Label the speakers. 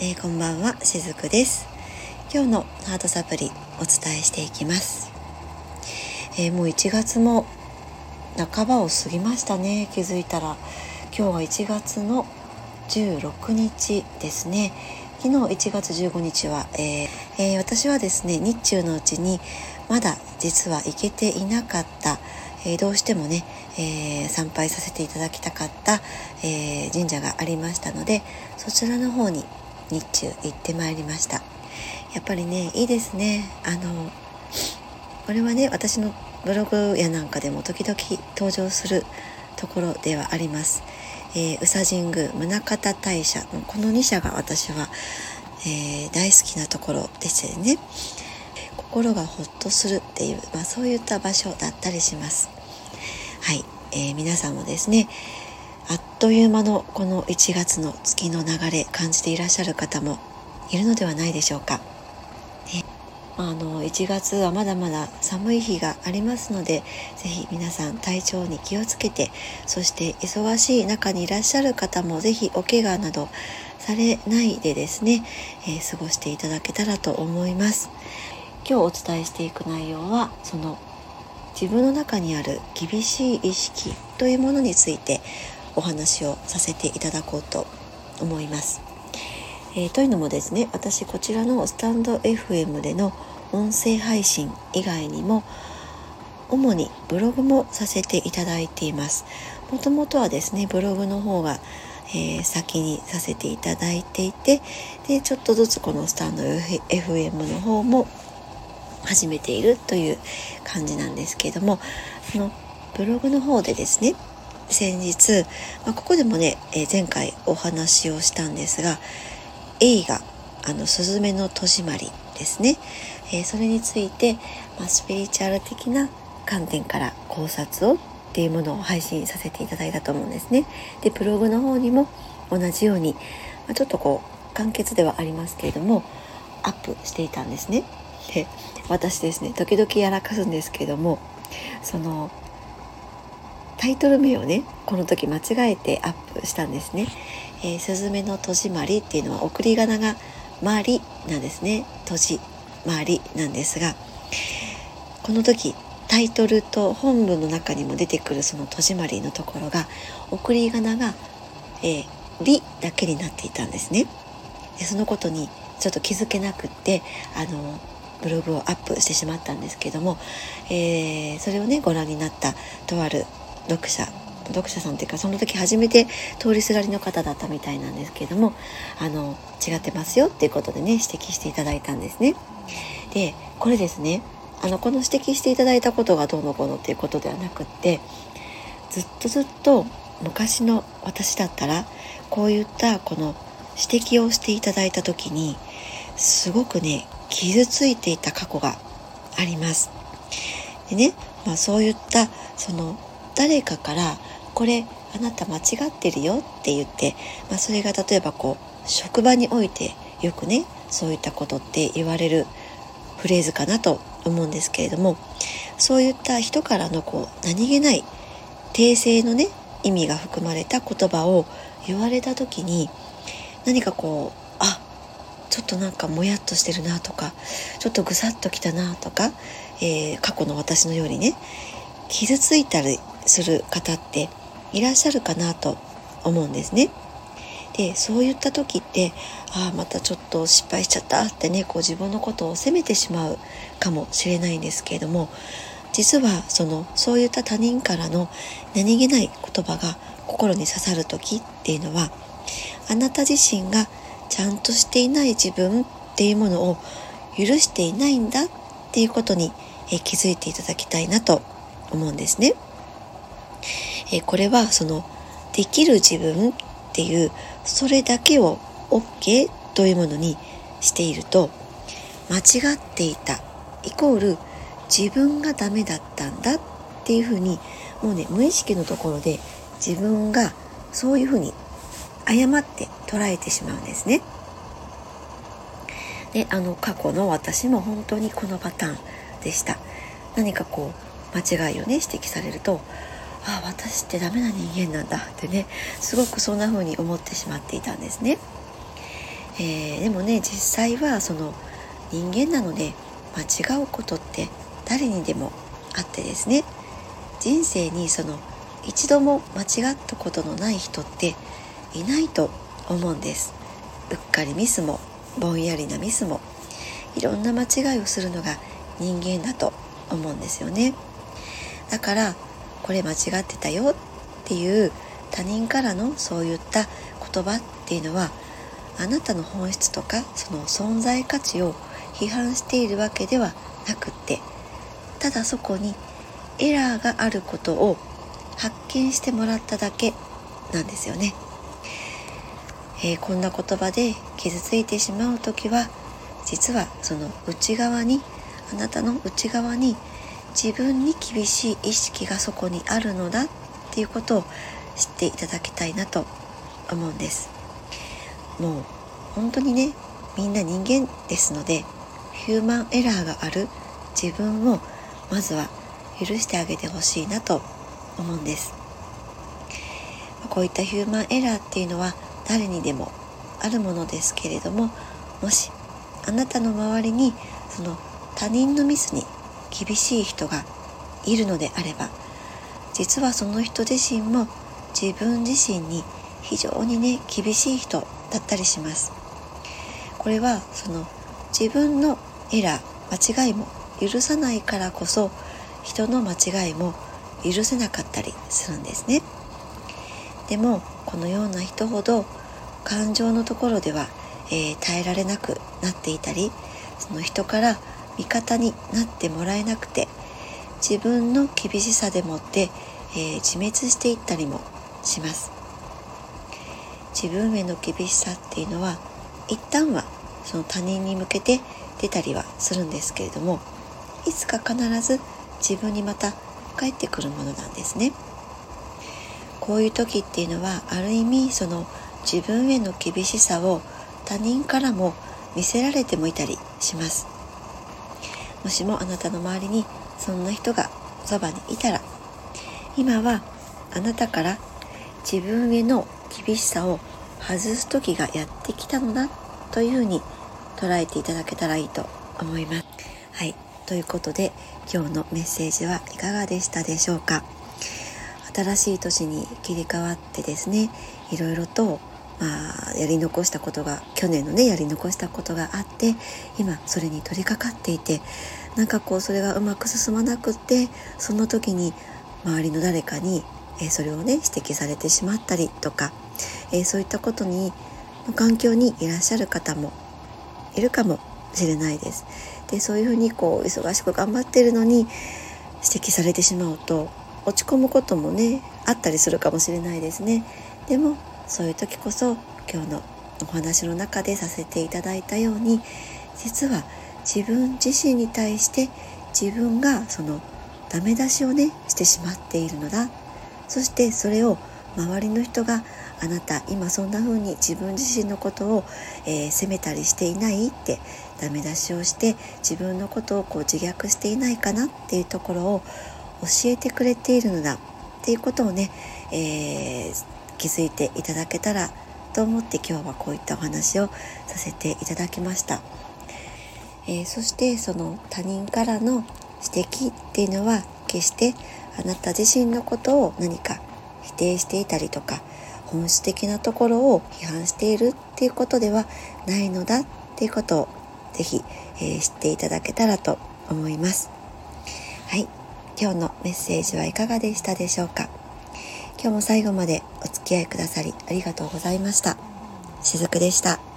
Speaker 1: えー、こんばんはしずくです。今日のハートサプリお伝えしていきます、えー、もう1月も半ばを過ぎましたね。気づいたら今日は1月の16日ですね。昨日1月15日は、えーえー、私はですね日中のうちにまだ実は行けていなかった、えー、どうしてもね、え参拝させていただきたかった、え神社がありましたのでそちらの方に日中行ってまいりました。やっぱりねいいですね。あのこれはね私のブログやなんかでも時々登場するところではあります、えー、宇佐神宮宗像大社。のこの2社が私は、えー、大好きなところでしてね。心がほっとするっていう、まあ、そういった場所だったりします。はい、えー、皆さんもですねあっという間のこの1月の月の流れ感じていらっしゃる方もいるのではないでしょうか。ね、あの1月はまだまだ寒い日がありますので是非皆さん体調に気をつけてそして忙しい中にいらっしゃる方も是非お怪我などされないでですね、えー、過ごしていただけたらと思います。今日お伝えしていく内容はその自分の中にある厳しい意識というものについてお話をさせていただこうと思います。えー、というのもですね私こちらのスタンド FM での音声配信以外にも主にブログもさせていただいています。もともとはですねブログの方が、えー、先にさせていただいていてでちょっとずつこのスタンド FM の方も始めているという感じなんですけれどもそのブログの方でですね先日、まあ、ここでもね、えー、前回お話をしたんですが映画「あのすずめの戸締まり」ですね、えー、それについて、まあ、スピリチュアル的な観点から考察をっていうものを配信させていただいたと思うんですね。でブログの方にも同じように、まあ、ちょっとこう簡潔ではありますけれどもアップしていたんですね。で私ですね時々やらかすんですけどもそのタイトル名をねこの時間違えてアップしたんですね。えー、スズメの戸締まりっていうのは送り仮名が「まり」なんですね「戸締まり」なんですがこの時タイトルと本文の中にも出てくるその戸締まりのところが送り仮名が「えー、り」だけになっていたんですね。でそのことにちょっと気づけなくってあのブログをアップしてしまったんですけども、えー、それをねご覧になったとある読者読者さんっていうかその時初めて通りすがりの方だったみたいなんですけれどもあの違ってますよっていうことでね指摘していただいたんですね。でこれですねあのこの指摘していただいたことがどうのこうのっていうことではなくってずっとずっと昔の私だったらこういったこの指摘をしていただいた時にすごくね傷ついていた過去があります。でね、まあ、そういったその誰かからこれあなた間違ってるよって言って、まあ、それが例えばこう職場においてよくねそういったことって言われるフレーズかなと思うんですけれどもそういった人からのこう何気ない訂正のね意味が含まれた言葉を言われた時に何かこうあちょっとなんかもやっとしてるなとかちょっとぐさっときたなとか、えー、過去の私のようにね傷ついたりする方っていらっしゃるかなと思うんですね。でそういった時ってああまたちょっと失敗しちゃったってねこう自分のことを責めてしまうかもしれないんですけれども実はそのそういった他人からの何気ない言葉が心に刺さる時っていうのはあなた自身がちゃんとしていない自分っていうものを許していないんだっていうことに気づいていただきたいなと思うんですね。えこれはそのできる自分っていうそれだけを OK というものにしていると間違っていたイコール自分がダメだったんだっていうふうにもうね無意識のところで自分がそういうふうに誤って捉えてしまうんですね。であの過去の私も本当にこのパターンでした。何かこう間違いをね指摘されるとあ私ってダメな人間なんだ。ってねすごくそんな風に思ってしまっていたんですね。えー、でもね実際はその人間なので間違うことって誰にでもあってですね。人生にその一度も間違ったことのない人っていないと思うんです。うっかりミスもぼんやりなミスもいろんな間違いをするのが人間だと思うんですよね。だからこれ間違ってたよっていう他人からのそういった言葉っていうのはあなたの本質とかその存在価値を批判しているわけではなくってただそこにエラーがあることを発見してもらっただけなんですよね、えー、こんな言葉で傷ついてしまう時は実はその内側にあなたの内側に自分に厳しい意識がそこにあるのだっていうことを知っていただきたいなと思うんです。もう本当にねみんな人間ですのでヒューマンエラーがある自分をまずは許してあげてほしいなと思うんです。こういったヒューマンエラーっていうのは誰にでもあるものですけれどももしあなたの周りにその他人のミスに厳しい人がいるのであれば実はその人自身も自分自身に非常にね厳しい人だったりします。これはその自分のエラー間違いも許さないからこそ人の間違いも許せなかったりするんですね。でもこのような人ほど感情のところでは、えー、耐えられなくなっていたりその人から味方になってもらえなくて自分の厳しさでもって、えー、自滅していったりもします。自分への厳しさっていうのは一旦はその他人に向けて出たりはするんですけれどもいつか必ず自分にまた返ってくるものなんですね。こういう時っていうのはある意味その自分への厳しさを他人からも見せられてもいたりします。もしもあなたの周りにそんな人がそばにいたら今はあなたから自分への厳しさを外す時がやってきたのだというふうに捉えていただけたらいいと思います。はい。ということで今日のメッセージはいかがでしたでしょうか？新しい年に切り替わってですねいろいろとまあ、やり残したことが去年のねやり残したことがあって今それに取り掛かっていてなんかこうそれがうまく進まなくってその時に周りの誰かに、えー、それをね指摘されてしまったりとか、えー、そういったことに環境にいらっしゃる方もいるかもしれないです。でそういうふうにこう忙しく頑張ってるのに指摘されてしまうと落ち込むこともねあったりするかもしれないですね。でもそういう時こそ今日のお話の中でさせていただいたように実は自分自身に対して自分がそのダメ出しをねしてしまっているのだ。そしてそれを周りの人があなた今そんな風に自分自身のことを、えー、責めたりしていないってダメ出しをして自分のことをこう自虐していないかなっていうところを教えてくれているのだ。っていうことをね、えー、気づいていただけたらと思って今日はこういったお話をさせていただきました、えー、そしてその他人からの指摘っていうのは決してあなた自身のことを何か否定していたりとか本質的なところを批判しているっていうことではないのだっていうことをぜひ、えー、知っていただけたらと思います。はい。今日のメッセージはいかがでしたでしょうか？今日も最後までお付き合いくださりありがとうございました。しずくでした。